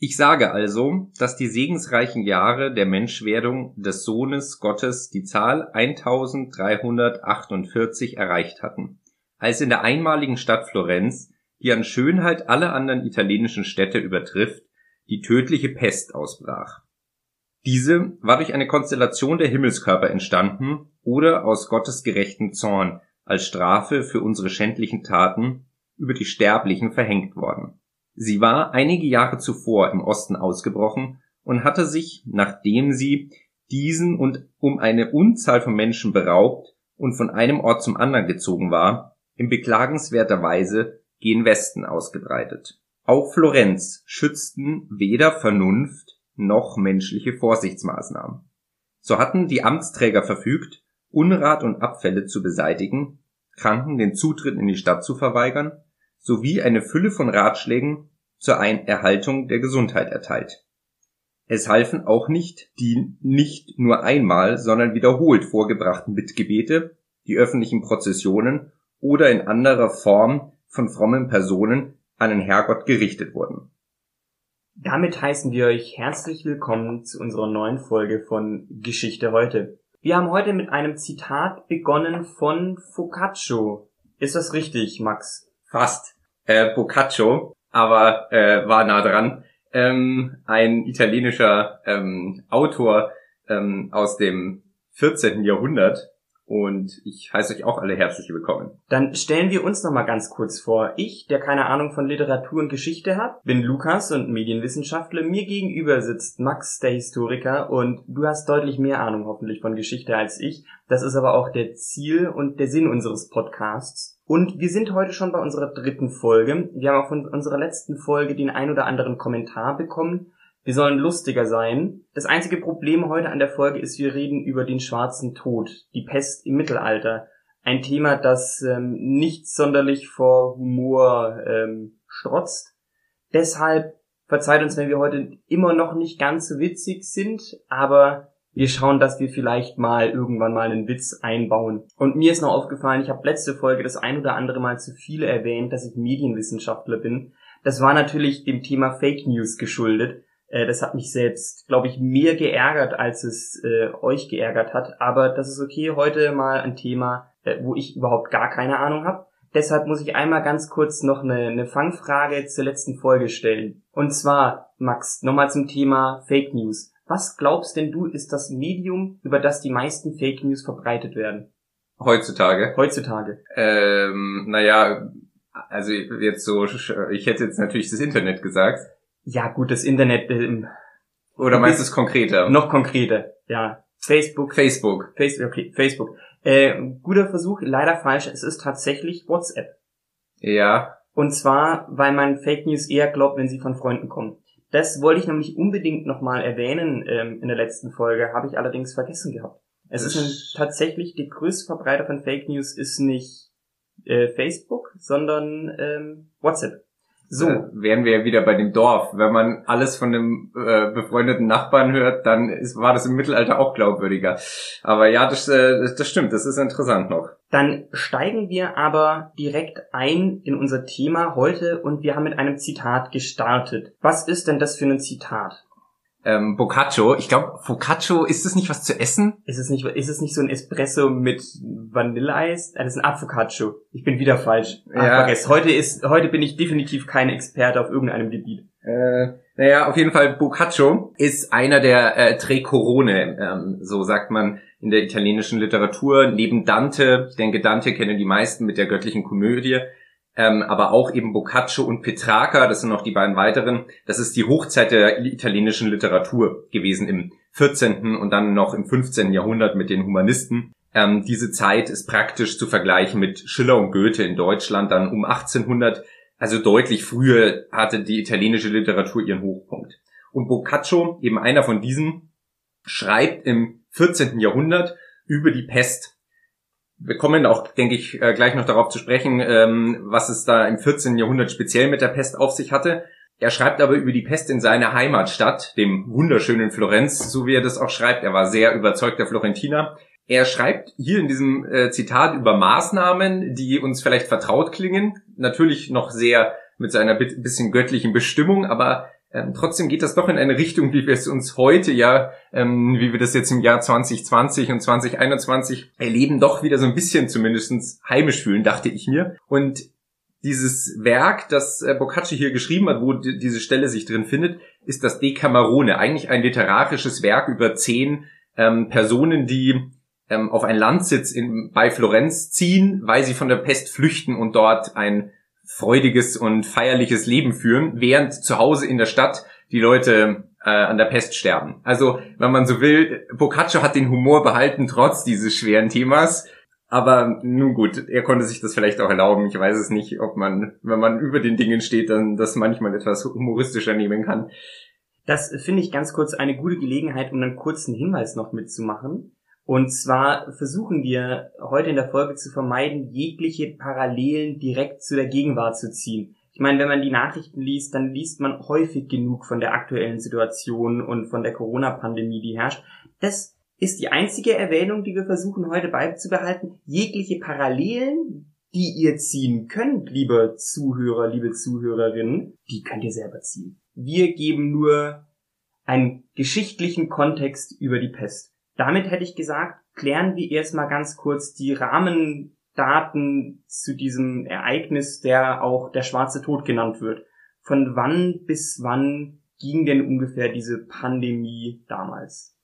Ich sage also, dass die segensreichen Jahre der Menschwerdung des Sohnes Gottes die Zahl 1348 erreicht hatten, als in der einmaligen Stadt Florenz, die an Schönheit alle anderen italienischen Städte übertrifft, die tödliche Pest ausbrach. Diese war durch eine Konstellation der Himmelskörper entstanden oder aus Gottes gerechtem Zorn als Strafe für unsere schändlichen Taten über die Sterblichen verhängt worden. Sie war einige Jahre zuvor im Osten ausgebrochen und hatte sich, nachdem sie diesen und um eine Unzahl von Menschen beraubt und von einem Ort zum anderen gezogen war, in beklagenswerter Weise gen Westen ausgebreitet. Auch Florenz schützten weder Vernunft noch menschliche Vorsichtsmaßnahmen. So hatten die Amtsträger verfügt, Unrat und Abfälle zu beseitigen, Kranken den Zutritt in die Stadt zu verweigern, sowie eine Fülle von Ratschlägen zur Erhaltung der Gesundheit erteilt. Es halfen auch nicht die nicht nur einmal, sondern wiederholt vorgebrachten Bittgebete, die öffentlichen Prozessionen oder in anderer Form von frommen Personen an den Herrgott gerichtet wurden. Damit heißen wir euch herzlich willkommen zu unserer neuen Folge von Geschichte heute. Wir haben heute mit einem Zitat begonnen von Focaccio. Ist das richtig, Max? Fast. Äh, Boccaccio, aber äh, war nah dran. Ähm, ein italienischer ähm, Autor ähm, aus dem 14. Jahrhundert, und ich heiße euch auch alle herzlich willkommen. Dann stellen wir uns noch mal ganz kurz vor. Ich, der keine Ahnung von Literatur und Geschichte hat, bin Lukas und Medienwissenschaftler. Mir gegenüber sitzt Max, der Historiker, und du hast deutlich mehr Ahnung hoffentlich von Geschichte als ich. Das ist aber auch der Ziel und der Sinn unseres Podcasts. Und wir sind heute schon bei unserer dritten Folge. Wir haben auch von unserer letzten Folge den ein oder anderen Kommentar bekommen. Wir sollen lustiger sein. Das einzige Problem heute an der Folge ist, wir reden über den schwarzen Tod, die Pest im Mittelalter. Ein Thema, das ähm, nicht sonderlich vor Humor ähm, strotzt. Deshalb verzeiht uns, wenn wir heute immer noch nicht ganz so witzig sind, aber wir schauen, dass wir vielleicht mal irgendwann mal einen Witz einbauen. Und mir ist noch aufgefallen, ich habe letzte Folge das ein oder andere Mal zu viele erwähnt, dass ich Medienwissenschaftler bin. Das war natürlich dem Thema Fake News geschuldet. Äh, das hat mich selbst, glaube ich, mehr geärgert, als es äh, euch geärgert hat. Aber das ist okay. Heute mal ein Thema, äh, wo ich überhaupt gar keine Ahnung habe. Deshalb muss ich einmal ganz kurz noch eine, eine Fangfrage zur letzten Folge stellen. Und zwar, Max, nochmal zum Thema Fake News. Was glaubst denn du, ist das Medium, über das die meisten Fake News verbreitet werden? Heutzutage. Heutzutage. Ähm, naja, also jetzt so, ich hätte jetzt natürlich das Internet gesagt. Ja, gut, das Internet. Ähm, Oder meinst du es konkreter? Noch konkreter, ja. Facebook. Facebook. Facebook, okay, Facebook. Äh, guter Versuch, leider falsch. Es ist tatsächlich WhatsApp. Ja. Und zwar, weil man Fake News eher glaubt, wenn sie von Freunden kommen. Das wollte ich nämlich unbedingt nochmal erwähnen ähm, in der letzten Folge, habe ich allerdings vergessen gehabt. Es ist ein, tatsächlich die größte Verbreiter von Fake News ist nicht äh, Facebook, sondern ähm, WhatsApp. So. Wären wir ja wieder bei dem Dorf. Wenn man alles von dem äh, befreundeten Nachbarn hört, dann ist, war das im Mittelalter auch glaubwürdiger. Aber ja, das, äh, das stimmt, das ist interessant noch. Dann steigen wir aber direkt ein in unser Thema heute und wir haben mit einem Zitat gestartet. Was ist denn das für ein Zitat? Ähm, Boccaccio. Ich glaube, Focaccio, ist es nicht was zu essen? Ist es nicht, ist es nicht so ein Espresso mit Vanilleeis? Ah, das ist ein Avocaccio. Ich bin wieder falsch. Ja. vergesst. Heute ist, heute bin ich definitiv kein Experte auf irgendeinem Gebiet. Äh, naja, auf jeden Fall Boccaccio ist einer der äh, Tre Corone, ähm, so sagt man in der italienischen Literatur. Neben Dante, ich denke, Dante kennen die meisten mit der göttlichen Komödie, ähm, aber auch eben Boccaccio und Petrarca, das sind noch die beiden weiteren. Das ist die Hochzeit der italienischen Literatur gewesen im 14. und dann noch im 15. Jahrhundert mit den Humanisten. Ähm, diese Zeit ist praktisch zu vergleichen mit Schiller und Goethe in Deutschland dann um 1800. Also deutlich früher hatte die italienische Literatur ihren Hochpunkt. Und Boccaccio, eben einer von diesen, schreibt im 14. Jahrhundert über die Pest wir kommen auch, denke ich, äh, gleich noch darauf zu sprechen, ähm, was es da im 14. Jahrhundert speziell mit der Pest auf sich hatte. Er schreibt aber über die Pest in seiner Heimatstadt, dem wunderschönen Florenz, so wie er das auch schreibt. Er war sehr überzeugter Florentiner. Er schreibt hier in diesem äh, Zitat über Maßnahmen, die uns vielleicht vertraut klingen. Natürlich noch sehr mit seiner bisschen göttlichen Bestimmung, aber Ähm, trotzdem geht das doch in eine Richtung, wie wir es uns heute ja, ähm, wie wir das jetzt im Jahr 2020 und 2021 erleben, doch wieder so ein bisschen zumindestens heimisch fühlen, dachte ich mir. Und dieses Werk, das äh, Boccaccio hier geschrieben hat, wo diese Stelle sich drin findet, ist das Decamerone, eigentlich ein literarisches Werk über zehn ähm, Personen, die ähm, auf einen Landsitz in, bei Florenz ziehen, weil sie von der Pest flüchten und dort ein freudiges und feierliches Leben führen, während zu Hause in der Stadt die Leute äh, an der Pest sterben. Also, wenn man so will, Boccaccio hat den Humor behalten trotz dieses schweren Themas. Aber nun gut, er konnte sich das vielleicht auch erlauben. Ich weiß es nicht, ob man, wenn man über den Dingen steht, dann das manchmal etwas humoristischer nehmen kann. Das finde ich ganz kurz eine gute Gelegenheit, um einen kurzen Hinweis noch mitzumachen. Und zwar versuchen wir heute in der Folge zu vermeiden, jegliche Parallelen direkt zu der Gegenwart zu ziehen. Ich meine, wenn man die Nachrichten liest, dann liest man häufig genug von der aktuellen Situation und von der Corona-Pandemie, die herrscht. Das ist die einzige Erwähnung, die wir versuchen heute beizubehalten. Jegliche Parallelen, die ihr ziehen könnt, liebe Zuhörer, liebe Zuhörerinnen, die könnt ihr selber ziehen. Wir geben nur einen geschichtlichen Kontext über die Pest. Damit hätte ich gesagt, klären wir erstmal ganz kurz die Rahmendaten zu diesem Ereignis, der auch der schwarze Tod genannt wird. Von wann bis wann ging denn ungefähr diese Pandemie damals?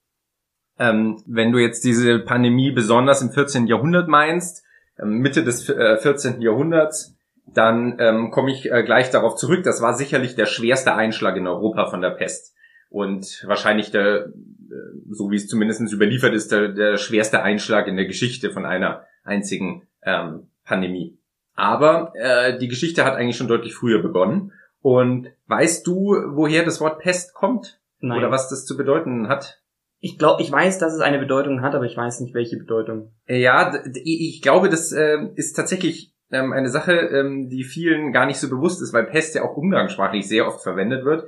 Ähm, wenn du jetzt diese Pandemie besonders im 14. Jahrhundert meinst, ähm, Mitte des äh, 14. Jahrhunderts, dann ähm, komme ich äh, gleich darauf zurück. Das war sicherlich der schwerste Einschlag in Europa von der Pest und wahrscheinlich der äh, so wie es zumindest überliefert ist, der, der schwerste Einschlag in der Geschichte von einer einzigen ähm, Pandemie. Aber äh, die Geschichte hat eigentlich schon deutlich früher begonnen. Und weißt du, woher das Wort Pest kommt? Nein. Oder was das zu bedeuten hat? Ich glaube, ich weiß, dass es eine Bedeutung hat, aber ich weiß nicht, welche Bedeutung. Ja, ich glaube, das äh, ist tatsächlich ähm, eine Sache, ähm, die vielen gar nicht so bewusst ist, weil Pest ja auch umgangssprachlich sehr oft verwendet wird.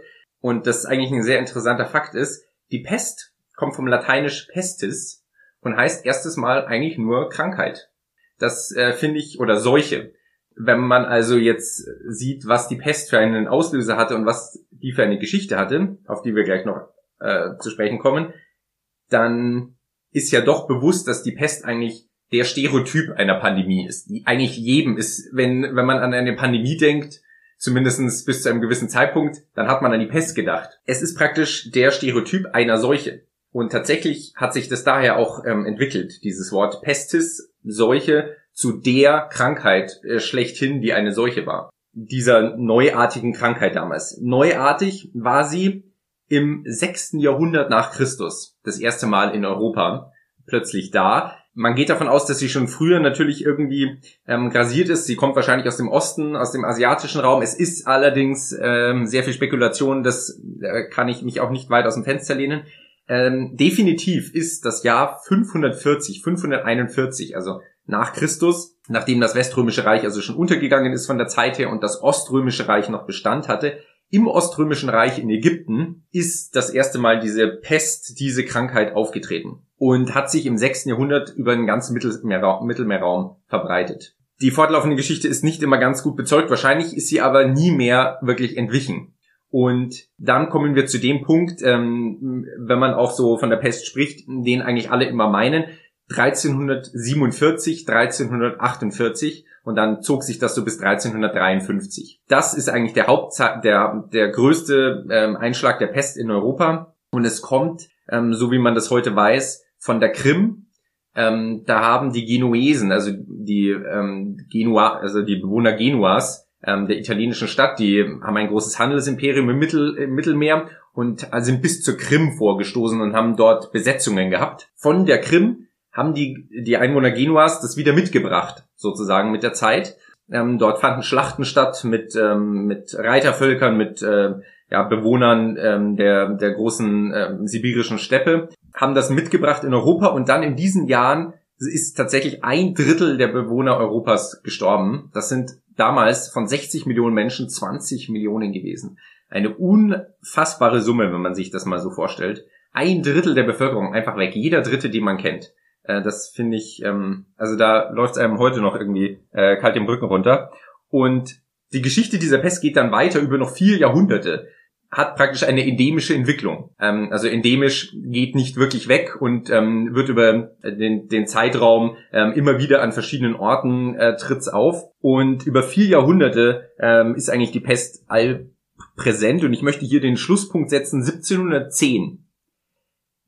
Und das eigentlich ein sehr interessanter Fakt ist. Die Pest kommt vom Lateinisch pestis und heißt erstes Mal eigentlich nur Krankheit. Das äh, finde ich, oder Seuche. Wenn man also jetzt sieht, was die Pest für einen Auslöser hatte und was die für eine Geschichte hatte, auf die wir gleich noch äh, zu sprechen kommen, dann ist ja doch bewusst, dass die Pest eigentlich der Stereotyp einer Pandemie ist, die eigentlich jedem ist, wenn, wenn man an eine Pandemie denkt, zumindestens bis zu einem gewissen Zeitpunkt, dann hat man an die Pest gedacht. Es ist praktisch der Stereotyp einer Seuche. Und tatsächlich hat sich das daher auch ähm, entwickelt, dieses Wort Pestis, Seuche, zu der Krankheit äh, schlechthin, die eine Seuche war. Dieser neuartigen Krankheit damals. Neuartig war sie im sechsten Jahrhundert nach Christus, das erste Mal in Europa, plötzlich da. Man geht davon aus, dass sie schon früher natürlich irgendwie ähm, grasiert ist. Sie kommt wahrscheinlich aus dem Osten, aus dem asiatischen Raum. Es ist allerdings ähm, sehr viel Spekulation, das äh, kann ich mich auch nicht weit aus dem Fenster lehnen. Ähm, definitiv ist das Jahr 540, 541, also nach Christus, nachdem das Weströmische Reich also schon untergegangen ist von der Zeit her und das Oströmische Reich noch Bestand hatte, im Oströmischen Reich in Ägypten ist das erste Mal diese Pest, diese Krankheit aufgetreten und hat sich im 6. Jahrhundert über den ganzen Mittelmeerraum, Mittelmeerraum verbreitet. Die fortlaufende Geschichte ist nicht immer ganz gut bezeugt, wahrscheinlich ist sie aber nie mehr wirklich entwichen. Und dann kommen wir zu dem Punkt, ähm, wenn man auch so von der Pest spricht, den eigentlich alle immer meinen, 1347, 1348 und dann zog sich das so bis 1353. Das ist eigentlich der Haupt der der größte ähm, Einschlag der Pest in Europa und es kommt, ähm, so wie man das heute weiß, von der Krim. Ähm, da haben die Genuesen, also die ähm, Genua, also die Bewohner Genuas, ähm, der italienischen Stadt. Die haben ein großes Handelsimperium im, Mittel, im Mittelmeer und sind bis zur Krim vorgestoßen und haben dort Besetzungen gehabt. Von der Krim haben die, die Einwohner Genuas das wieder mitgebracht, sozusagen mit der Zeit. Ähm, dort fanden Schlachten statt mit, ähm, mit Reitervölkern, mit äh, ja, Bewohnern ähm, der, der großen äh, sibirischen Steppe, haben das mitgebracht in Europa und dann in diesen Jahren ist tatsächlich ein Drittel der Bewohner Europas gestorben. Das sind damals von 60 Millionen Menschen 20 Millionen gewesen. Eine unfassbare Summe, wenn man sich das mal so vorstellt. Ein Drittel der Bevölkerung einfach weg. Jeder Dritte, den man kennt. Äh, das finde ich, ähm, also da läuft es einem heute noch irgendwie äh, kalt den Rücken runter. Und die Geschichte dieser Pest geht dann weiter über noch vier Jahrhunderte. hat praktisch eine endemische Entwicklung. Ähm, also endemisch geht nicht wirklich weg und ähm, wird über den, den Zeitraum ähm, immer wieder an verschiedenen Orten äh, tritt's auf. Und über vier Jahrhunderte ähm, ist eigentlich die Pest allpräsent. Und ich möchte hier den Schlusspunkt setzen, 1710.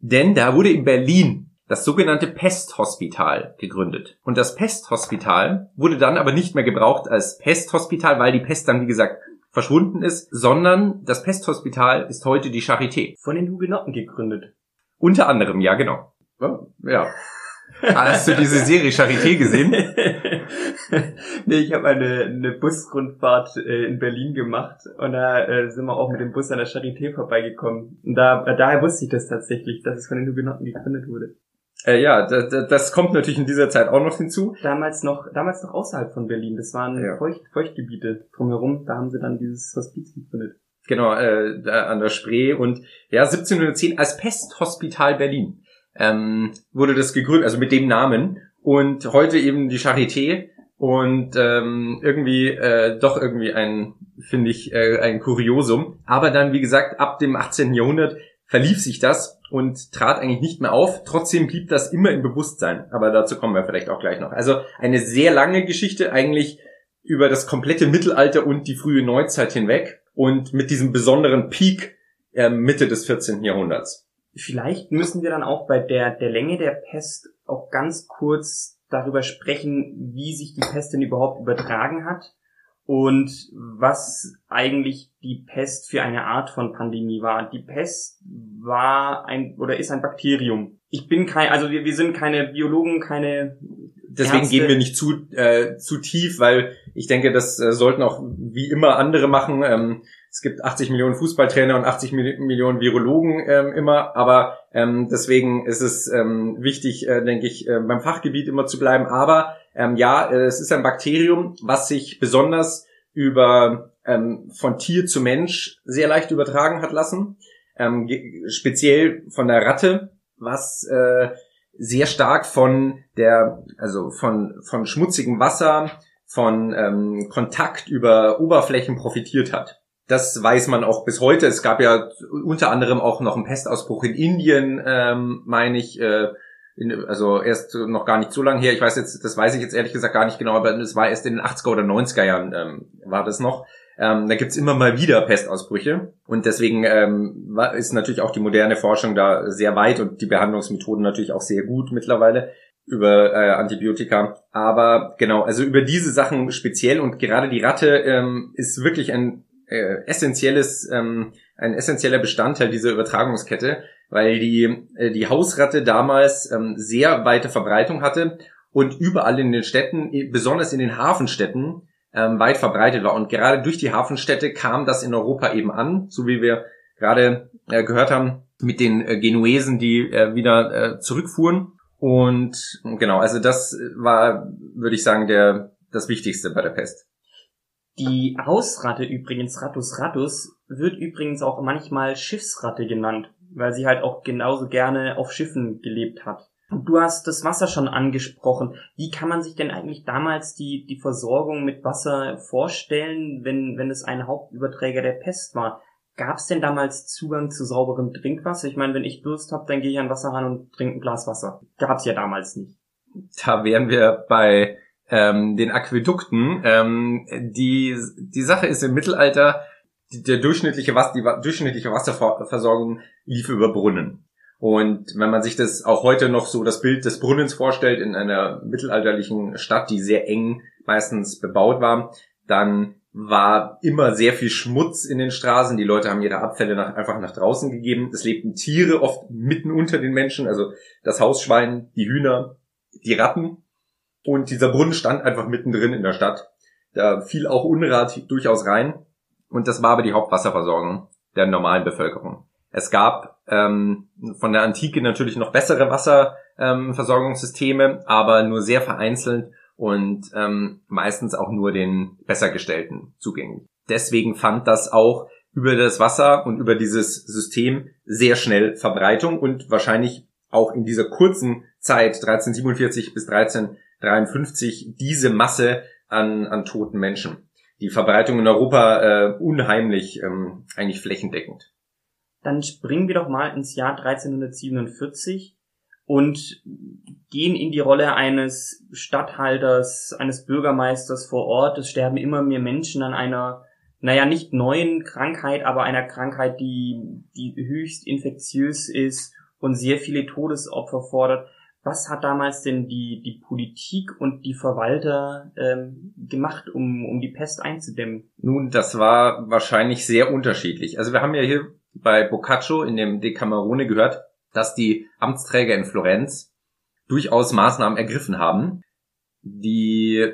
Denn da wurde in Berlin das sogenannte Pesthospital gegründet. Und das Pesthospital wurde dann aber nicht mehr gebraucht als Pesthospital, weil die Pest dann, wie gesagt, verschwunden ist, sondern das Pesthospital ist heute die Charité. Von den Hugenotten gegründet. Unter anderem, ja, genau. Ja. Hast du diese Serie Charité gesehen? nee, ich habe eine, eine Busrundfahrt äh, in Berlin gemacht und da äh, sind wir auch mit dem Bus an der Charité vorbeigekommen. Und da, äh, daher wusste ich das tatsächlich, dass es von den Hugenotten gegründet wurde. Äh, ja, das kommt natürlich in dieser Zeit auch noch hinzu. Damals noch, damals noch außerhalb von Berlin. Das waren ja. Feucht, Feuchtgebiete drumherum. Da haben sie dann dieses Hospiz gegründet. Genau, äh, da an der Spree und ja 1710 als Pesthospital Berlin ähm, wurde das gegründet, also mit dem Namen und heute eben die Charité und ähm, irgendwie äh, doch irgendwie ein finde ich äh, ein Kuriosum. Aber dann wie gesagt ab dem 18. Jahrhundert verlief sich das und trat eigentlich nicht mehr auf. Trotzdem blieb das immer im Bewusstsein. Aber dazu kommen wir vielleicht auch gleich noch. Also eine sehr lange Geschichte, eigentlich über das komplette Mittelalter und die frühe Neuzeit hinweg und mit diesem besonderen Peak äh, Mitte des 14. Jahrhunderts. Vielleicht müssen wir dann auch bei der, der Länge der Pest auch ganz kurz darüber sprechen, wie sich die Pest denn überhaupt übertragen hat und was eigentlich die Pest für eine Art von Pandemie war. Die Pest war ein oder ist ein Bakterium. Ich bin kein, also wir, wir sind keine Biologen, keine. Deswegen Ärzte. gehen wir nicht zu äh, zu tief, weil ich denke, das äh, sollten auch wie immer andere machen. Ähm, es gibt 80 Millionen Fußballtrainer und 80 Millionen Virologen ähm, immer, aber ähm, deswegen ist es ähm, wichtig, äh, denke ich, äh, beim Fachgebiet immer zu bleiben. Aber ähm, ja, äh, es ist ein Bakterium, was sich besonders über ähm, von Tier zu Mensch sehr leicht übertragen hat lassen. Ähm, speziell von der Ratte, was äh, sehr stark von der, also von, von schmutzigem Wasser, von ähm, Kontakt über Oberflächen profitiert hat. Das weiß man auch bis heute. Es gab ja unter anderem auch noch einen Pestausbruch in Indien, ähm, meine ich, äh, in, also erst noch gar nicht so lange her, ich weiß jetzt, das weiß ich jetzt ehrlich gesagt gar nicht genau, aber es war erst in den 80er oder 90er Jahren ähm, war das noch. Ähm, da gibt's immer mal wieder Pestausbrüche und deswegen ähm, ist natürlich auch die moderne Forschung da sehr weit und die Behandlungsmethoden natürlich auch sehr gut mittlerweile über äh, Antibiotika. Aber genau, also über diese Sachen speziell und gerade die Ratte ähm, ist wirklich ein äh, essentielles, ähm, ein essentieller Bestandteil dieser Übertragungskette weil die, äh, die Hausratte damals ähm, sehr weite Verbreitung hatte und überall in den Städten, besonders in den Hafenstädten, ähm, weit verbreitet war. Und gerade durch die Hafenstädte kam das in Europa eben an, so wie wir gerade äh, gehört haben, mit den äh, Genuesen, die äh, wieder äh, zurückfuhren. Und genau, also das war, würde ich sagen, der, das Wichtigste bei der Pest. Die Hausratte übrigens, Rattus rattus, wird übrigens auch manchmal Schiffsratte genannt weil sie halt auch genauso gerne auf Schiffen gelebt hat. Du hast das Wasser schon angesprochen. Wie kann man sich denn eigentlich damals die, die Versorgung mit Wasser vorstellen, wenn, wenn es ein Hauptüberträger der Pest war? Gab es denn damals Zugang zu sauberem Trinkwasser? Ich meine, wenn ich Durst habe, dann gehe ich an Wasserhahn und trinke ein Glas Wasser. Gab es ja damals nicht. Da wären wir bei ähm, den Aquädukten. Ähm, die, die Sache ist im Mittelalter, der durchschnittliche Wasser, die durchschnittliche Wasserversorgung lief über Brunnen. Und wenn man sich das auch heute noch so das Bild des Brunnens vorstellt in einer mittelalterlichen Stadt, die sehr eng meistens bebaut war, dann war immer sehr viel Schmutz in den Straßen. Die Leute haben ihre Abfälle nach, einfach nach draußen gegeben. Es lebten Tiere oft mitten unter den Menschen, also das Hausschwein, die Hühner, die Ratten. Und dieser Brunnen stand einfach mittendrin in der Stadt. Da fiel auch Unrat durchaus rein. Und das war aber die Hauptwasserversorgung der normalen Bevölkerung. Es gab ähm, von der Antike natürlich noch bessere Wasserversorgungssysteme, ähm, aber nur sehr vereinzelt und ähm, meistens auch nur den Bessergestellten zugänglich. Deswegen fand das auch über das Wasser und über dieses System sehr schnell Verbreitung und wahrscheinlich auch in dieser kurzen Zeit 1347 bis 1353 diese Masse an, an toten Menschen. die Verbreitung in Europa äh, unheimlich, ähm, eigentlich flächendeckend. Dann springen wir doch mal ins Jahr 1347 und gehen in die Rolle eines Statthalters, eines Bürgermeisters vor Ort. Es sterben immer mehr Menschen an einer, naja, nicht neuen Krankheit, aber einer Krankheit, die, die höchst infektiös ist und sehr viele Todesopfer fordert. Was hat damals denn die, die Politik und die Verwalter ähm, gemacht, um, um die Pest einzudämmen? Nun, das war wahrscheinlich sehr unterschiedlich. Also wir haben ja hier bei Boccaccio in dem Decamerone gehört, dass die Amtsträger in Florenz durchaus Maßnahmen ergriffen haben, die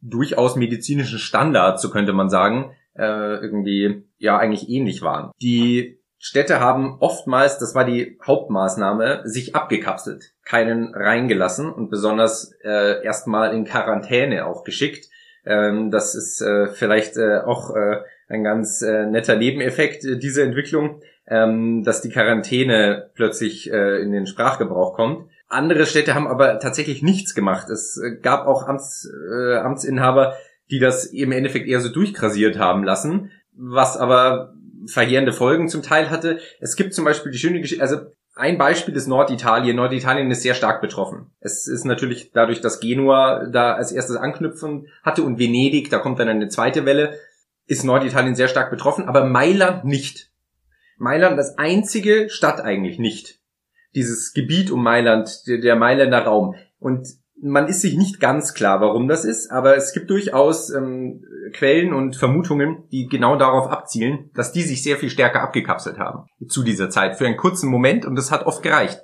durchaus medizinischen Standards, so könnte man sagen, äh, irgendwie ja eigentlich ähnlich waren. Die Städte haben oftmals, das war die Hauptmaßnahme, sich abgekapselt, keinen reingelassen und besonders äh, erstmal in Quarantäne auch geschickt. Ähm, das ist äh, vielleicht äh, auch äh, ein ganz äh, netter Nebeneffekt äh, dieser Entwicklung, ähm, dass die Quarantäne plötzlich äh, in den Sprachgebrauch kommt. Andere Städte haben aber tatsächlich nichts gemacht. Es äh, gab auch Amts, äh, Amtsinhaber, die das im Endeffekt eher so durchkrasiert haben lassen, was aber verheerende Folgen zum Teil hatte. Es gibt zum Beispiel die schöne Geschichte, also ein Beispiel ist Norditalien. Norditalien ist sehr stark betroffen. Es ist natürlich dadurch, dass Genua da als erstes anknüpfen hatte und Venedig, da kommt dann eine zweite Welle, ist Norditalien sehr stark betroffen, aber Mailand nicht. Mailand das einzige Stadt eigentlich nicht. Dieses Gebiet um Mailand, der, der Mailänder Raum. Und man ist sich nicht ganz klar, warum das ist, aber es gibt durchaus ähm, Quellen und Vermutungen, die genau darauf abzielen, dass die sich sehr viel stärker abgekapselt haben zu dieser Zeit für einen kurzen Moment und das hat oft gereicht.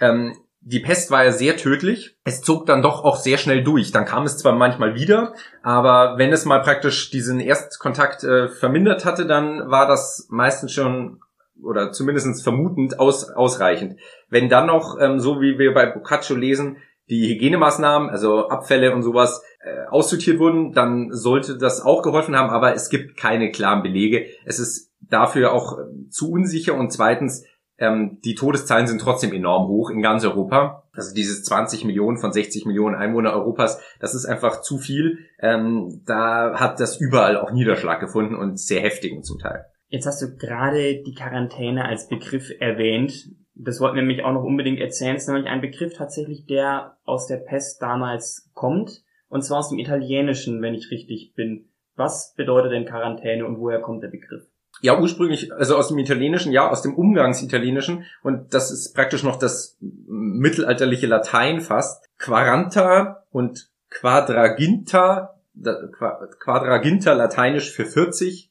Ähm, die Pest war ja sehr tödlich. Es zog dann doch auch sehr schnell durch. Dann kam es zwar manchmal wieder, aber wenn es mal praktisch diesen Erstkontakt äh, vermindert hatte, dann war das meistens schon oder zumindest vermutend aus, ausreichend. Wenn dann noch, ähm, so wie wir bei Boccaccio lesen, die Hygienemaßnahmen, also Abfälle und sowas, äh, aussortiert wurden, dann sollte das auch geholfen haben, aber es gibt keine klaren Belege. Es ist dafür auch äh, zu unsicher und zweitens, ähm, die Todeszahlen sind trotzdem enorm hoch in ganz Europa. Also dieses 20 Millionen von 60 Millionen Einwohner Europas, das ist einfach zu viel. Ähm, da hat das überall auch Niederschlag gefunden und sehr heftigen zum Teil. Jetzt hast du gerade die Quarantäne als Begriff erwähnt das wollten wir nämlich auch noch unbedingt erzählen, ist nämlich ein Begriff tatsächlich, der aus der Pest damals kommt, und zwar aus dem Italienischen, wenn ich richtig bin. Was bedeutet denn Quarantäne und woher kommt der Begriff? Ja, ursprünglich, also aus dem Italienischen, ja, aus dem Umgangsitalienischen, und das ist praktisch noch das mittelalterliche Latein fast. Quaranta und Quadraginta, Quadraginta lateinisch für 40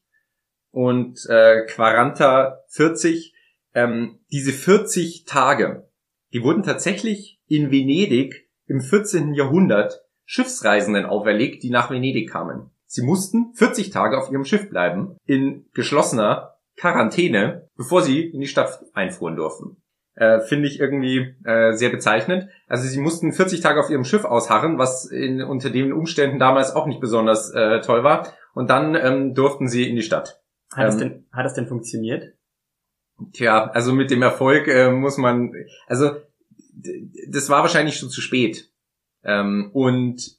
und äh, Quaranta 40 ähm, diese 40 Tage, die wurden tatsächlich in Venedig im 14. Jahrhundert Schiffsreisenden auferlegt, die nach Venedig kamen. Sie mussten 40 Tage auf ihrem Schiff bleiben, in geschlossener Quarantäne, bevor sie in die Stadt einfuhren durften. Äh, Finde ich irgendwie äh, sehr bezeichnend. Also sie mussten 40 Tage auf ihrem Schiff ausharren, was in, unter den Umständen damals auch nicht besonders äh, toll war. Und dann ähm, durften sie in die Stadt. Hat, ähm, es denn, hat es denn funktioniert? Tja, also mit dem Erfolg äh, muss man, also das war wahrscheinlich schon zu spät. Ähm, und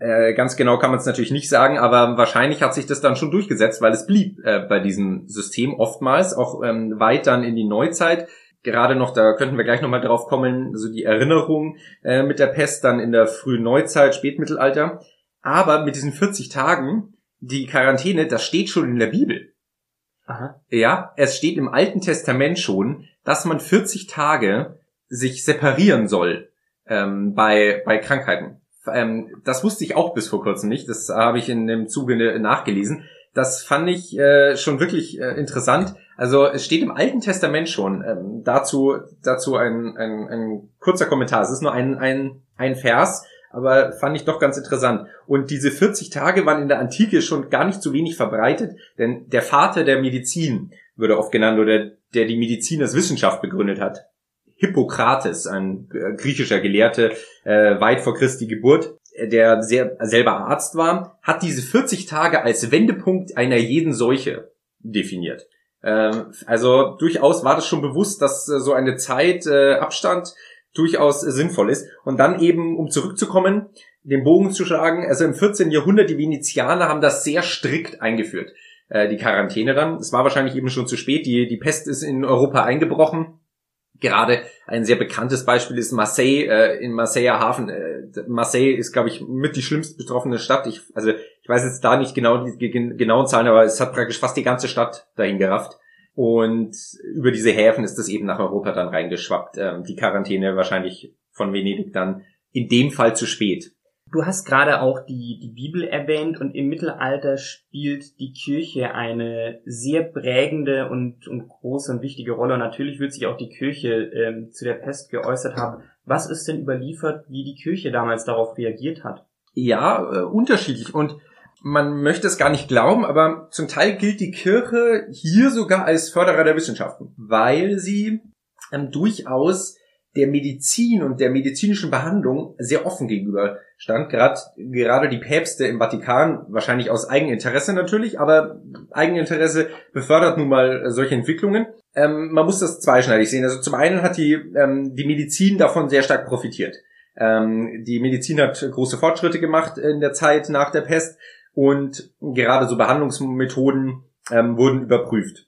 äh, ganz genau kann man es natürlich nicht sagen, aber wahrscheinlich hat sich das dann schon durchgesetzt, weil es blieb äh, bei diesem System oftmals, auch ähm, weit dann in die Neuzeit. Gerade noch, da könnten wir gleich nochmal drauf kommen, so die Erinnerung äh, mit der Pest dann in der frühen Neuzeit, Spätmittelalter. Aber mit diesen 40 Tagen, die Quarantäne, das steht schon in der Bibel. Aha. Ja, es steht im Alten Testament schon, dass man 40 Tage sich separieren soll ähm, bei, bei Krankheiten. Ähm, das wusste ich auch bis vor kurzem nicht. Das habe ich in dem Zuge ne, nachgelesen. Das fand ich äh, schon wirklich äh, interessant. Also es steht im Alten Testament schon. Ähm, dazu dazu ein, ein, ein kurzer Kommentar. Es ist nur ein, ein, ein Vers aber fand ich doch ganz interessant. Und diese 40 Tage waren in der Antike schon gar nicht so wenig verbreitet, denn der Vater der Medizin würde oft genannt oder der die Medizin als Wissenschaft begründet hat. Hippokrates, ein äh, griechischer Gelehrte, äh, weit vor Christi Geburt, der sehr, selber Arzt war, hat diese 40 Tage als Wendepunkt einer jeden Seuche definiert. Ähm, also durchaus war das schon bewusst, dass äh, so eine Zeit äh, Abstand durchaus sinnvoll ist. Und dann eben, um zurückzukommen, den Bogen zu schlagen, also im 14. Jahrhundert, die Venezianer haben das sehr strikt eingeführt, äh, die Quarantäne dann. Es war wahrscheinlich eben schon zu spät, die, die Pest ist in Europa eingebrochen. Gerade ein sehr bekanntes Beispiel ist Marseille, äh, in Marseiller Hafen. Äh, Marseille ist, glaube ich, mit die schlimmst betroffene Stadt. Ich, also ich weiß jetzt da nicht genau die genauen Zahlen, aber es hat praktisch fast die ganze Stadt dahin gerafft. Und über diese Häfen ist das eben nach Europa dann reingeschwappt. Ähm, die Quarantäne wahrscheinlich von Venedig dann in dem Fall zu spät. Du hast gerade auch die, die Bibel erwähnt und im Mittelalter spielt die Kirche eine sehr prägende und, und große und wichtige Rolle. Und natürlich wird sich auch die Kirche ähm, zu der Pest geäußert haben. Was ist denn überliefert, wie die Kirche damals darauf reagiert hat? Ja, äh, unterschiedlich. Und man möchte es gar nicht glauben, aber zum Teil gilt die Kirche hier sogar als Förderer der Wissenschaften, weil sie ähm, durchaus der Medizin und der medizinischen Behandlung sehr offen gegenüber stand. Gerade, gerade die Päpste im Vatikan, wahrscheinlich aus Eigeninteresse natürlich, aber Eigeninteresse befördert nun mal solche Entwicklungen. Ähm, man muss das zweischneidig sehen. Also zum einen hat die, ähm, die Medizin davon sehr stark profitiert. Ähm, die Medizin hat große Fortschritte gemacht in der Zeit nach der Pest und gerade so Behandlungsmethoden ähm, wurden überprüft.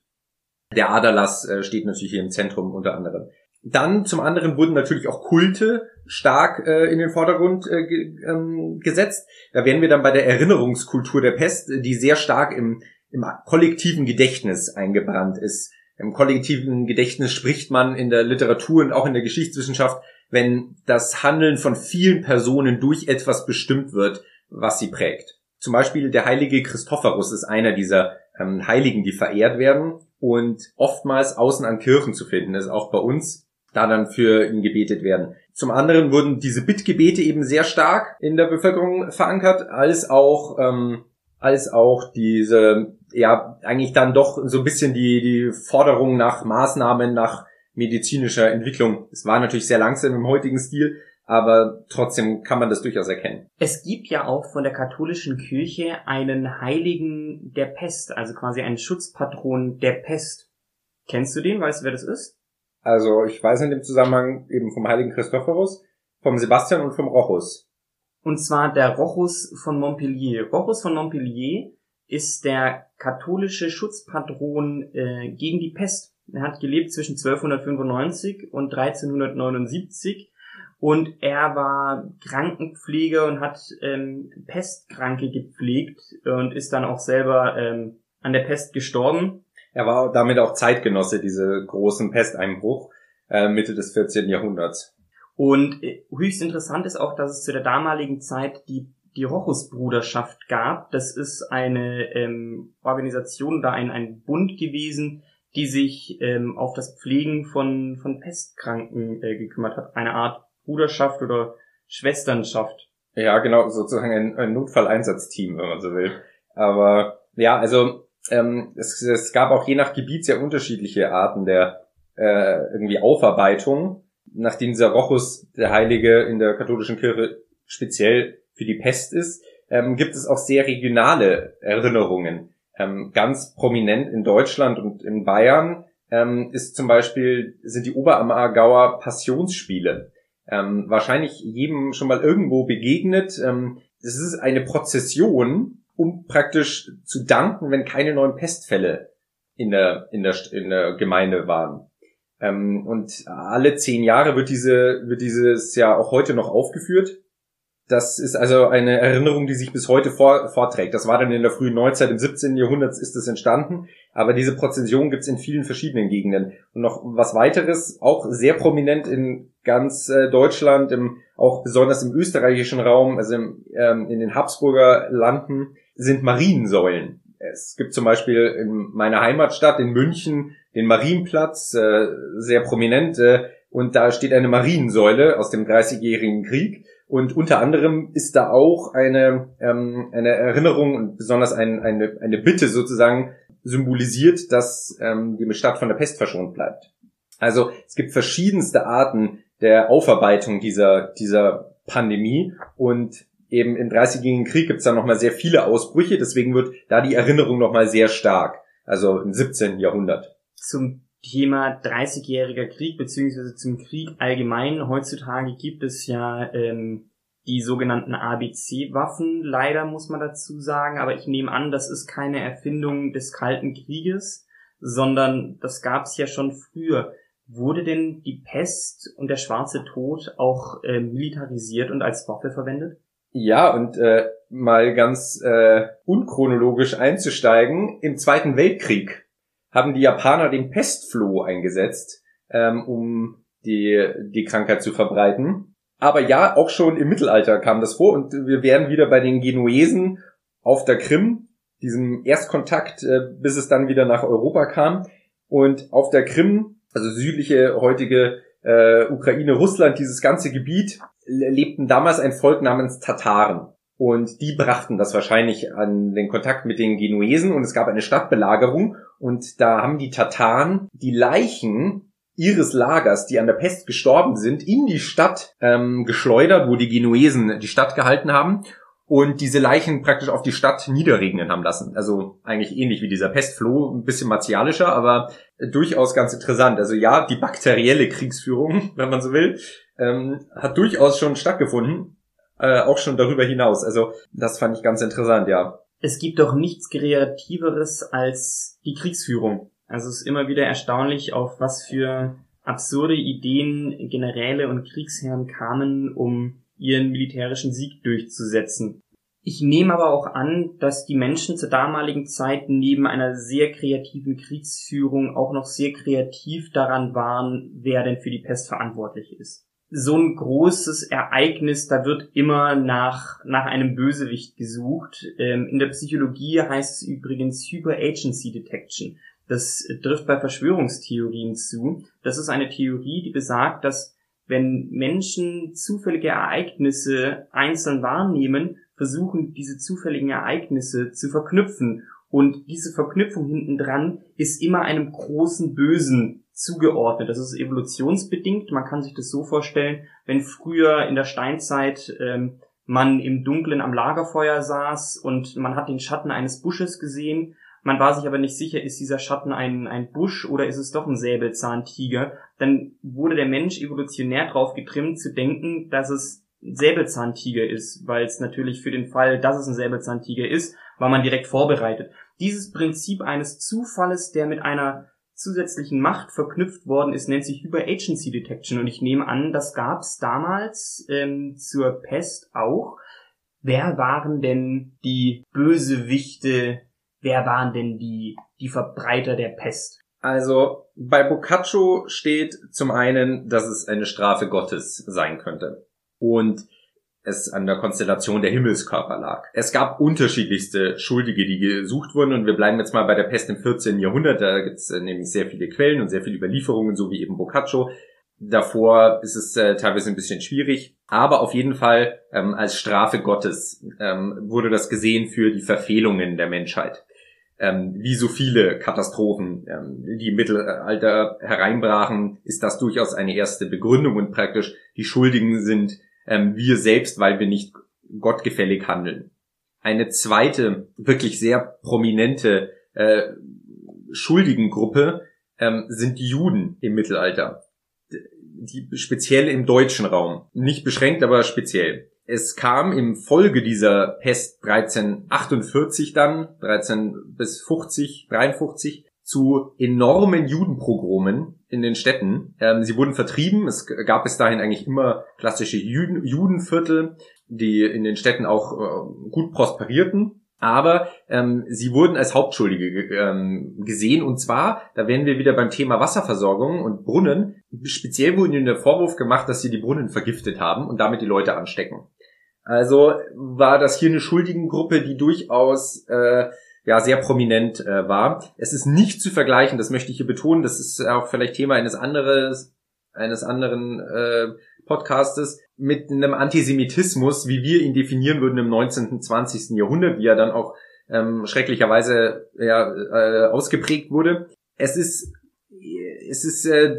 Der Aderlass äh, steht natürlich hier im Zentrum unter anderem. Dann zum anderen wurden natürlich auch Kulte stark äh, in den Vordergrund äh, ge ähm, gesetzt. Da wären wir dann bei der Erinnerungskultur der Pest, die sehr stark im, im kollektiven Gedächtnis eingebrannt ist. Im kollektiven Gedächtnis spricht man in der Literatur und auch in der Geschichtswissenschaft, wenn das Handeln von vielen Personen durch etwas bestimmt wird, was sie prägt. Zum Beispiel der heilige Christophorus ist einer dieser ähm, Heiligen, die verehrt werden und oftmals außen an Kirchen zu finden ist, auch bei uns da dann für ihn gebetet werden. Zum anderen wurden diese Bittgebete eben sehr stark in der Bevölkerung verankert, als auch ähm, als auch diese ja eigentlich dann doch so ein bisschen die die Forderung nach Maßnahmen nach medizinischer Entwicklung. Es war natürlich sehr langsam im heutigen Stil, aber trotzdem kann man das durchaus erkennen. Es gibt ja auch von der katholischen Kirche einen Heiligen der Pest, also quasi einen Schutzpatron der Pest. Kennst du den? Weißt du, wer das ist? Also ich weiß in dem Zusammenhang eben vom heiligen Christophorus, vom Sebastian und vom Rochus. Und zwar der Rochus von Montpellier. Rochus von Montpellier ist der katholische Schutzpatron äh, gegen die Pest. Er hat gelebt zwischen 1295 und 1379 und er war Krankenpfleger und hat ähm, Pestkranke gepflegt und ist dann auch selber ähm, an der Pest gestorben. Er war damit auch Zeitgenosse, diese großen Pesteinbruch äh, Mitte des 14. Jahrhunderts. Und äh, höchst interessant ist auch, dass es zu der damaligen Zeit die die Rochus-Bruderschaft gab. Das ist eine ähm, Organisation da ein, ein Bund gewesen, die sich ähm, auf das Pflegen von, von Pestkranken äh, gekümmert hat. Eine Art Bruderschaft oder Schwesternschaft. Ja, genau, sozusagen ein, ein Notfalleinsatzteam, wenn man so will. Aber ja, also ähm, es, es gab auch je nach Gebiet sehr unterschiedliche Arten der äh, irgendwie Aufarbeitung. Nachdem dieser Rochus, der Heilige in der katholischen Kirche, speziell für die Pest ist, ähm, gibt es auch sehr regionale Erinnerungen. Ähm, ganz prominent in Deutschland und in Bayern ähm, ist zum Beispiel sind die Oberammergauer Passionsspiele. Ähm, wahrscheinlich jedem schon mal irgendwo begegnet. Ähm, das ist eine Prozession um praktisch zu danken, wenn keine neuen Pestfälle in der, in der, in der Gemeinde waren. Ähm, und alle zehn Jahre wird diese, wird dieses ja auch heute noch aufgeführt. Das ist also eine Erinnerung, die sich bis heute vor, vorträgt. Das war dann in der frühen Neuzeit, im 17. Jahrhundert ist das entstanden. Aber diese Prozession gibt's in vielen verschiedenen Gegenden. Und noch was weiteres, auch sehr prominent in ganz äh, Deutschland, im, auch besonders im österreichischen Raum, also im, ähm, in den Habsburger Landen, sind Mariensäulen. Es gibt zum Beispiel in meiner Heimatstadt in München den Marienplatz, äh, sehr prominent, äh, und da steht eine Mariensäule aus dem Dreißigjährigen Krieg. Und unter anderem ist da auch eine, ähm, eine Erinnerung und besonders ein, eine, eine Bitte sozusagen symbolisiert, dass ähm, die Stadt von der Pest verschont bleibt. Also es gibt verschiedenste Arten der Aufarbeitung dieser, dieser Pandemie und eben im Dreißigjährigen Krieg gibt es da nochmal sehr viele Ausbrüche, deswegen wird da die Erinnerung nochmal sehr stark, also im 17. Jahrhundert. Zum Thema Dreißigjähriger Krieg beziehungsweise zum Krieg allgemein. Heutzutage gibt es ja ähm, die sogenannten ABC-Waffen, leider muss man dazu sagen, aber ich nehme an, das ist keine Erfindung des Kalten Krieges, sondern das gab es ja schon früher. Wurde denn die Pest und der schwarze Tod auch äh, militarisiert und als Waffe verwendet? Ja, und äh, mal ganz äh, unchronologisch einzusteigen, im Zweiten Weltkrieg haben die Japaner den Pestfloh eingesetzt, ähm, um die, die Krankheit zu verbreiten. Aber ja, auch schon im Mittelalter kam das vor und wir werden wieder bei den Genuesen auf der Krim, diesem Erstkontakt, äh, bis es dann wieder nach Europa kam. Und auf der Krim, also südliche heutige äh, Ukraine, Russland, dieses ganze Gebiet, lebten damals ein Volk namens Tataren. Und die brachten das wahrscheinlich an den Kontakt mit den Genuesen und es gab eine Stadtbelagerung und da haben die Tataren die Leichen ihres Lagers, die an der Pest gestorben sind, in die Stadt ähm, geschleudert, wo die Genuesen die Stadt gehalten haben und diese Leichen praktisch auf die Stadt niederregnen haben lassen. Also eigentlich ähnlich wie dieser Pestfloh, ein bisschen martialischer, aber durchaus ganz interessant. Also ja, die bakterielle Kriegsführung, wenn man so will, ähm, hat durchaus schon stattgefunden, äh, auch schon darüber hinaus. Also das fand ich ganz interessant, ja. Es gibt doch nichts Kreativeres als die Kriegsführung. Also es ist immer wieder erstaunlich, auf was für absurde Ideen Generäle und Kriegsherren kamen, um ihren militärischen Sieg durchzusetzen. Ich nehme aber auch an, dass die Menschen zur damaligen Zeit neben einer sehr kreativen Kriegsführung auch noch sehr kreativ daran waren, wer denn für die Pest verantwortlich ist. So ein großes Ereignis, da wird immer nach, nach einem Bösewicht gesucht. Ähm, in der Psychologie heißt es übrigens Hyper-Agency Detection. Das trifft bei Verschwörungstheorien zu. Das ist eine Theorie, die besagt, dass wenn Menschen zufällige Ereignisse einzeln wahrnehmen, versuchen diese zufälligen Ereignisse zu verknüpfen. Und diese Verknüpfung hintendran ist immer einem großen Bösen zugeordnet. Das ist evolutionsbedingt. Man kann sich das so vorstellen, wenn früher in der Steinzeit ähm, man im Dunkeln am Lagerfeuer saß und man hat den Schatten eines Busches gesehen, man war sich aber nicht sicher, ist dieser Schatten ein, ein Busch oder ist es doch ein Säbelzahntiger, dann wurde der Mensch evolutionär drauf getrimmt zu denken, dass es ein Säbelzahntiger ist, weil es natürlich für den Fall, dass es ein Säbelzahntiger ist, war man direkt vorbereitet. Dieses Prinzip eines Zufalles, der mit einer zusätzlichen Macht verknüpft worden ist, nennt sich Hyper-Agency Detection. Und ich nehme an, das gab es damals ähm, zur Pest auch. Wer waren denn die Bösewichte wer waren denn die, die Verbreiter der Pest? Also bei Boccaccio steht zum einen, dass es eine Strafe Gottes sein könnte und es an der Konstellation der Himmelskörper lag. Es gab unterschiedlichste Schuldige, die gesucht wurden und wir bleiben jetzt mal bei der Pest im 14. Jahrhundert. Da gibt es äh, nämlich sehr viele Quellen und sehr viele Überlieferungen, so wie eben Boccaccio. Davor ist es äh, teilweise ein bisschen schwierig, aber auf jeden Fall ähm, als Strafe Gottes ähm, wurde das gesehen für die Verfehlungen der Menschheit ähm, wie so viele Katastrophen, ähm, die im Mittelalter hereinbrachen, ist das durchaus eine erste Begründung und praktisch die Schuldigen sind ähm, wir selbst, weil wir nicht gottgefällig handeln. Eine zweite, wirklich sehr prominente äh, Schuldigengruppe ähm, sind die Juden im Mittelalter. Die speziell im deutschen Raum. Nicht beschränkt, aber speziell. Es kam im Folge dieser Pest 1348 dann, 13 bis 50, 53, zu enormen Judenprogromen in den Städten. Ähm, sie wurden vertrieben. Es gab bis dahin eigentlich immer klassische Juden, Judenviertel, die in den Städten auch äh, gut prosperierten. Aber ähm, sie wurden als Hauptschuldige ähm, gesehen. Und zwar, da wären wir wieder beim Thema Wasserversorgung und Brunnen. Speziell wurde ihnen der Vorwurf gemacht, dass sie die Brunnen vergiftet haben und damit die Leute anstecken. Also war das hier eine Schuldigengruppe, die durchaus äh, ja sehr prominent äh, war. Es ist nicht zu vergleichen, das möchte ich hier betonen. Das ist auch vielleicht Thema eines anderes, eines anderen äh, Podcastes mit einem Antisemitismus, wie wir ihn definieren würden im 19. und 20. Jahrhundert, wie er dann auch ähm, schrecklicherweise ja, äh, ausgeprägt wurde. Es ist es ist äh,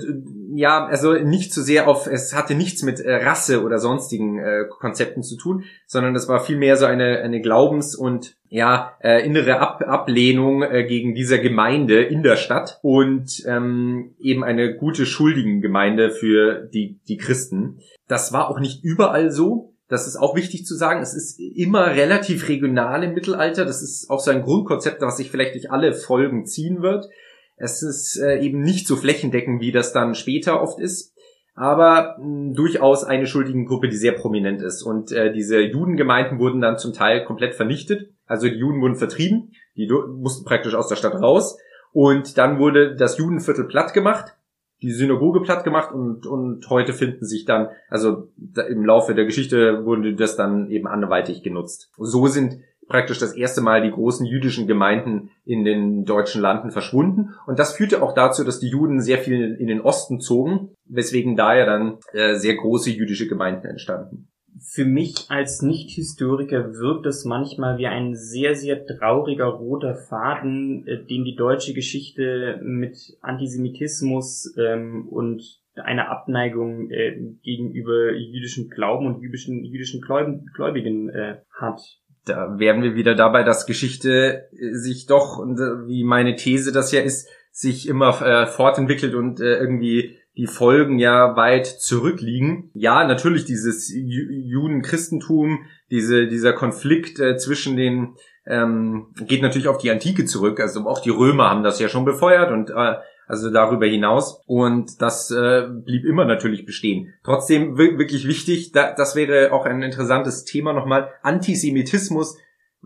ja also nicht so sehr auf es hatte nichts mit äh, Rasse oder sonstigen äh, Konzepten zu tun, sondern das war vielmehr so eine eine Glaubens- und ja äh, innere Ab Ablehnung äh, gegen dieser Gemeinde in der Stadt und ähm, eben eine gute Schuldigengemeinde für die die Christen. Das war auch nicht überall so. das ist auch wichtig zu sagen, es ist immer relativ regional im Mittelalter. Das ist auch so ein Grundkonzept, was sich vielleicht durch alle Folgen ziehen wird. Es ist äh, eben nicht so flächendeckend, wie das dann später oft ist aber mh, durchaus eine Schuldigengruppe, die sehr prominent ist. Und äh, diese Judengemeinden wurden dann zum Teil komplett vernichtet. Also die Juden wurden vertrieben, die mussten praktisch aus der Stadt raus. Und dann wurde das Judenviertel platt gemacht, die Synagoge platt gemacht und, und heute finden sich dann, also im Laufe der Geschichte wurde das dann eben anderweitig genutzt. So sind praktisch das erste Mal die großen jüdischen Gemeinden in den deutschen Landen verschwunden. Und das führte auch dazu, dass die Juden sehr viel in den Osten zogen, weswegen daher dann äh, sehr große jüdische Gemeinden entstanden. Für mich als Nicht-Historiker wirkt es manchmal wie ein sehr, sehr trauriger roter Faden, äh, den die deutsche Geschichte mit Antisemitismus ähm, und einer Abneigung äh, gegenüber jüdischen Glauben und jüdischen, jüdischen Gläubigen äh, hat da wären wir wieder dabei, dass Geschichte äh, sich doch, äh, wie meine These das ja ist, sich immer äh, fortentwickelt und äh, irgendwie die Folgen ja weit zurückliegen. Ja, natürlich dieses Juden-Christentum, diese, dieser Konflikt äh, zwischen den ähm, geht natürlich auf die Antike zurück. Also auch die Römer haben das ja schon befeuert und äh, also darüber hinaus. Und das äh, blieb immer natürlich bestehen. Trotzdem wirklich wichtig, da, das wäre auch ein interessantes Thema nochmal, Antisemitismus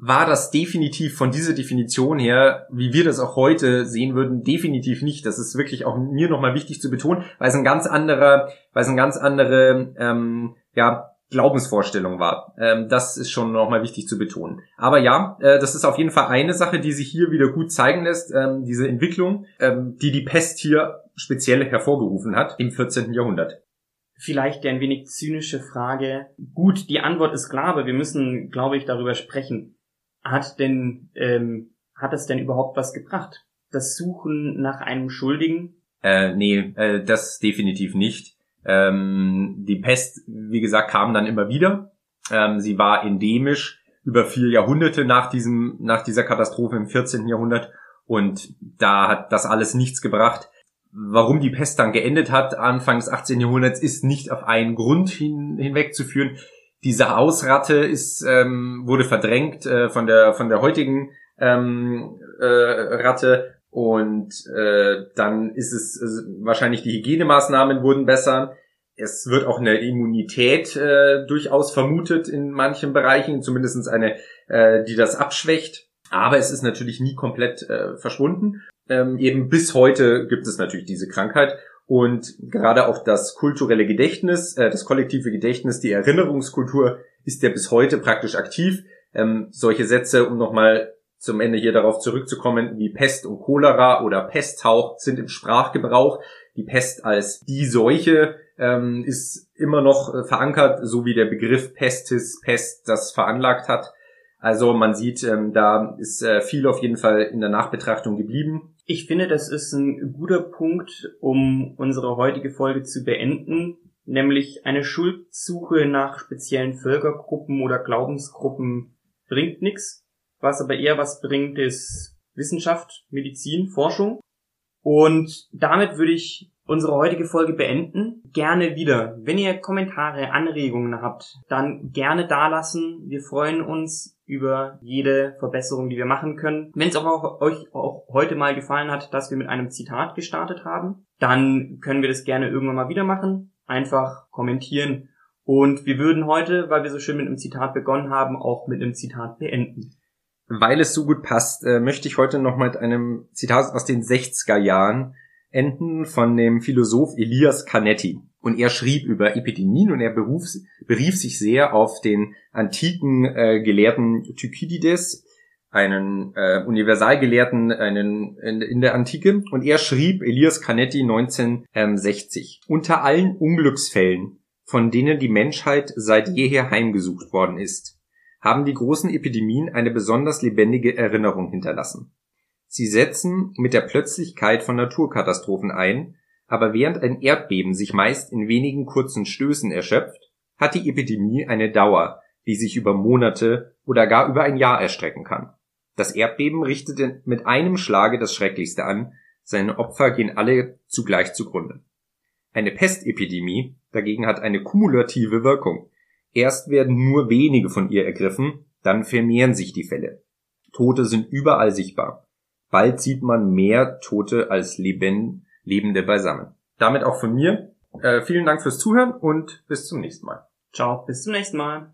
war das definitiv von dieser Definition her, wie wir das auch heute sehen würden, definitiv nicht. Das ist wirklich auch mir nochmal wichtig zu betonen, weil es ein ganz anderer, weil es ein ganz andere ähm, ja, Glaubensvorstellung war. Ähm, das ist schon nochmal wichtig zu betonen. Aber ja, äh, das ist auf jeden Fall eine Sache, die sich hier wieder gut zeigen lässt, ähm, diese Entwicklung, ähm, die die Pest hier speziell hervorgerufen hat im 14. Jahrhundert. Vielleicht ein wenig zynische Frage. Gut, die Antwort ist klar, aber wir müssen, glaube ich, darüber sprechen. Hat denn, ähm, hat es denn überhaupt was gebracht? Das Suchen nach einem Schuldigen? Äh, nee, äh, das definitiv nicht. Ähm, die Pest, wie gesagt, kam dann immer wieder. Ähm, sie war endemisch über vier Jahrhunderte nach diesem, nach dieser Katastrophe im 14. Jahrhundert und da hat das alles nichts gebracht. Warum die Pest dann geendet hat, Anfang des 18. Jahrhunderts, ist nicht auf einen Grund hin, hinwegzuführen. Diese Hausratte ist, ähm, wurde verdrängt äh, von der, von der heutigen ähm, äh, Ratte und äh, dann ist es äh, wahrscheinlich die Hygienemaßnahmen wurden besser. Es wird auch eine Immunität äh, durchaus vermutet in manchen Bereichen, zumindestens eine, äh, die das abschwächt. Aber es ist natürlich nie komplett äh, verschwunden. Ähm, eben bis heute gibt es natürlich diese Krankheit. Und gerade auch das kulturelle Gedächtnis, äh, das kollektive Gedächtnis, die Erinnerungskultur ist ja bis heute praktisch aktiv. Ähm, solche Sätze, um nochmal zum Ende hier darauf zurückzukommen, wie Pest und Cholera oder Pesthauch sind im Sprachgebrauch. Die Pest als die Seuche ähm, ist immer noch äh, verankert, so wie der Begriff Pestis, Pest das veranlagt hat. Also man sieht, ähm, da ist äh, viel auf jeden Fall in der Nachbetrachtung geblieben. Ich finde, das ist ein guter Punkt, um unsere heutige Folge zu beenden, nämlich eine Schuldsuche nach speziellen Völkergruppen oder Glaubensgruppen bringt nichts. Was aber eher was bringt, ist Wissenschaft, Medizin, Forschung. Und damit würde ich unsere heutige Folge beenden. Gerne wieder. Wenn ihr Kommentare, Anregungen habt, dann gerne dalassen. Wir freuen uns über jede Verbesserung, die wir machen können. Wenn es auch euch auch heute mal gefallen hat, dass wir mit einem Zitat gestartet haben, dann können wir das gerne irgendwann mal wieder machen. Einfach kommentieren. Und wir würden heute, weil wir so schön mit einem Zitat begonnen haben, auch mit einem Zitat beenden. Weil es so gut passt, äh, möchte ich heute noch mit einem Zitat aus den 60er Jahren enden von dem Philosoph Elias Canetti. Und er schrieb über Epidemien und er beruf, berief sich sehr auf den antiken äh, Gelehrten Thukydides, einen äh, Universalgelehrten einen, in, in, der Antike. Und er schrieb, Elias Canetti 1960, unter allen Unglücksfällen, von denen die Menschheit seit jeher heimgesucht worden ist, haben die großen Epidemien eine besonders lebendige Erinnerung hinterlassen. Sie setzen mit der Plötzlichkeit von Naturkatastrophen ein, aber während ein Erdbeben sich meist in wenigen kurzen Stößen erschöpft, hat die Epidemie eine Dauer, die sich über Monate oder gar über ein Jahr erstrecken kann. Das Erdbeben richtete mit einem Schlage das Schrecklichste an, seine Opfer gehen alle zugleich zugrunde. Eine Pestepidemie dagegen hat eine kumulative Wirkung, Erst werden nur wenige von ihr ergriffen, dann vermehren sich die Fälle. Tote sind überall sichtbar. Bald sieht man mehr Tote als Leben, Lebende beisammen. Damit auch von mir. Äh, vielen Dank fürs Zuhören und bis zum nächsten Mal. Ciao, bis zum nächsten Mal.